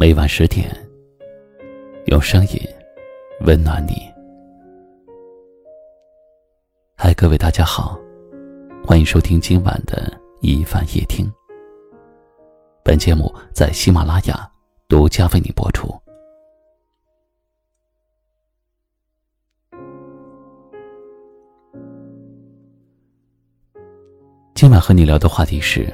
每晚十点，用声音温暖你。嗨，各位大家好，欢迎收听今晚的一凡夜听。本节目在喜马拉雅独家为你播出。今晚和你聊的话题是：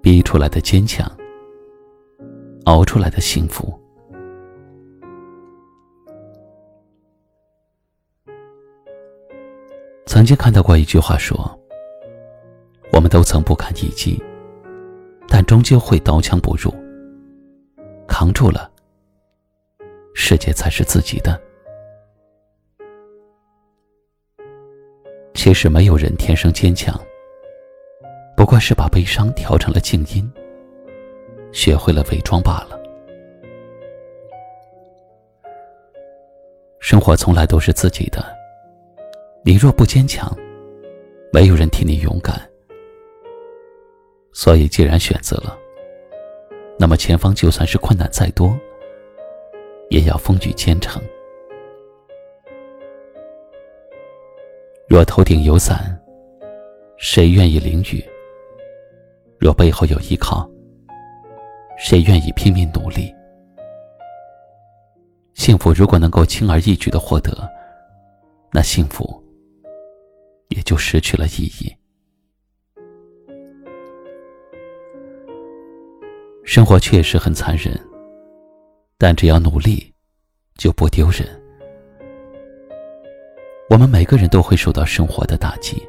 逼出来的坚强。熬出来的幸福。曾经看到过一句话说：“我们都曾不堪一击，但终究会刀枪不入。扛住了，世界才是自己的。”其实没有人天生坚强，不过是把悲伤调成了静音。学会了伪装罢了。生活从来都是自己的，你若不坚强，没有人替你勇敢。所以，既然选择了，那么前方就算是困难再多，也要风雨兼程。若头顶有伞，谁愿意淋雨？若背后有依靠。谁愿意拼命努力？幸福如果能够轻而易举的获得，那幸福也就失去了意义。生活确实很残忍，但只要努力，就不丢人。我们每个人都会受到生活的打击，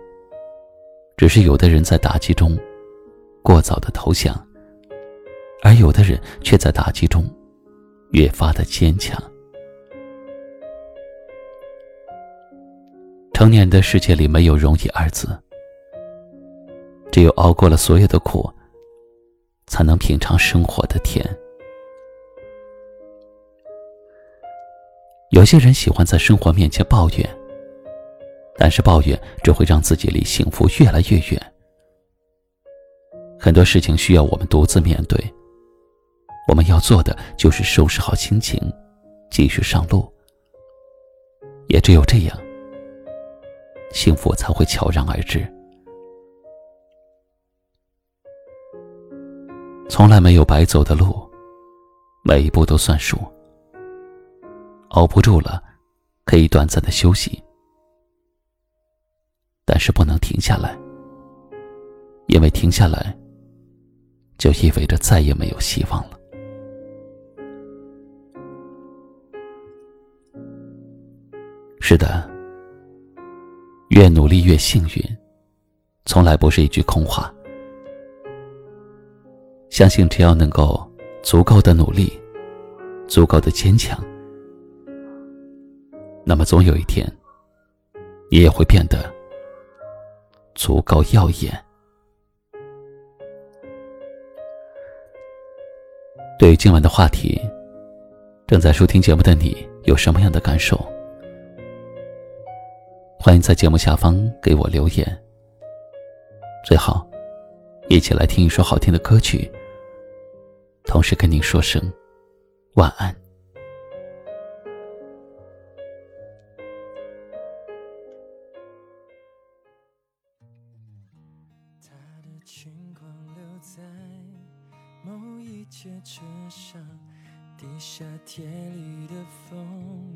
只是有的人在打击中过早的投降。而有的人却在打击中越发的坚强。成年人的世界里没有容易二字，只有熬过了所有的苦，才能品尝生活的甜。有些人喜欢在生活面前抱怨，但是抱怨只会让自己离幸福越来越远。很多事情需要我们独自面对。我们要做的就是收拾好心情，继续上路。也只有这样，幸福才会悄然而至。从来没有白走的路，每一步都算数。熬不住了，可以短暂的休息，但是不能停下来，因为停下来，就意味着再也没有希望了。是的，越努力越幸运，从来不是一句空话。相信只要能够足够的努力，足够的坚强，那么总有一天，你也会变得足够耀眼。对于今晚的话题，正在收听节目的你有什么样的感受？欢迎在节目下方给我留言。最好，一起来听一首好听的歌曲，同时跟您说声晚安。他的轻狂留在某一节车上，地下铁里的风。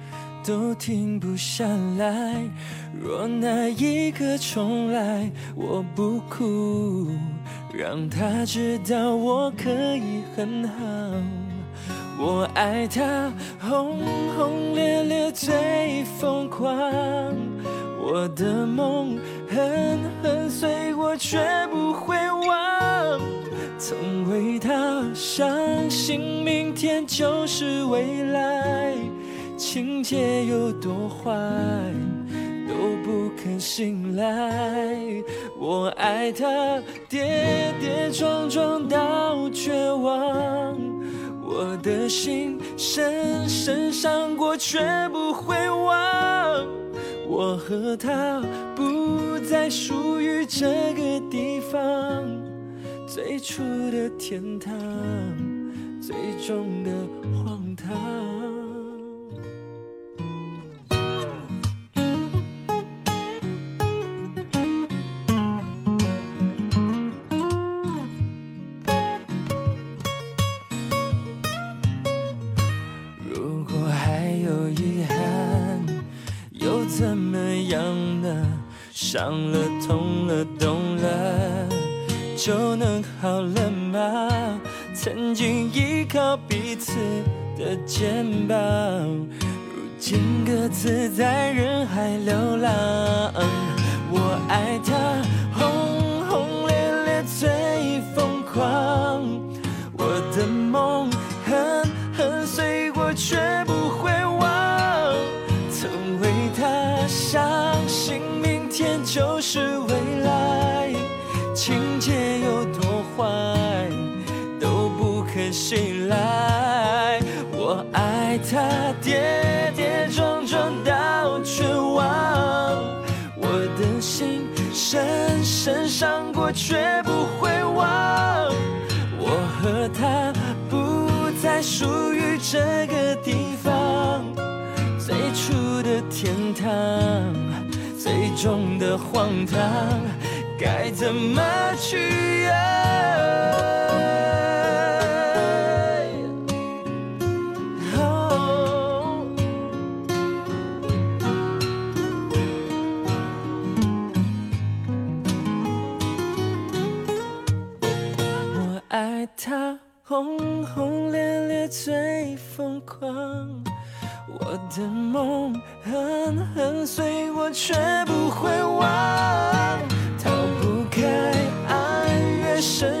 都停不下来。若那一刻重来，我不哭，让他知道我可以很好。我爱他轰轰烈烈最疯狂，我的梦狠狠碎，我绝不会忘。曾为他相信明天就是未来。情节有多坏，都不肯醒来。我爱他，跌跌撞撞到绝望。我的心深深伤过，却不会忘。我和他不再属于这个地方，最初的天堂，最终的荒唐。伤了、痛了、懂了，就能好了吗？曾经依靠彼此的肩膀，如今各自在人海流浪。我爱他，可信赖。我爱他，跌跌撞撞到绝望，我的心深深伤过，却不会忘。我和他不再属于这个地方。最初的天堂，最终的荒唐，该怎么去爱？轰轰烈烈最疯狂。我的梦狠狠碎，我却不会忘。逃不开爱，越深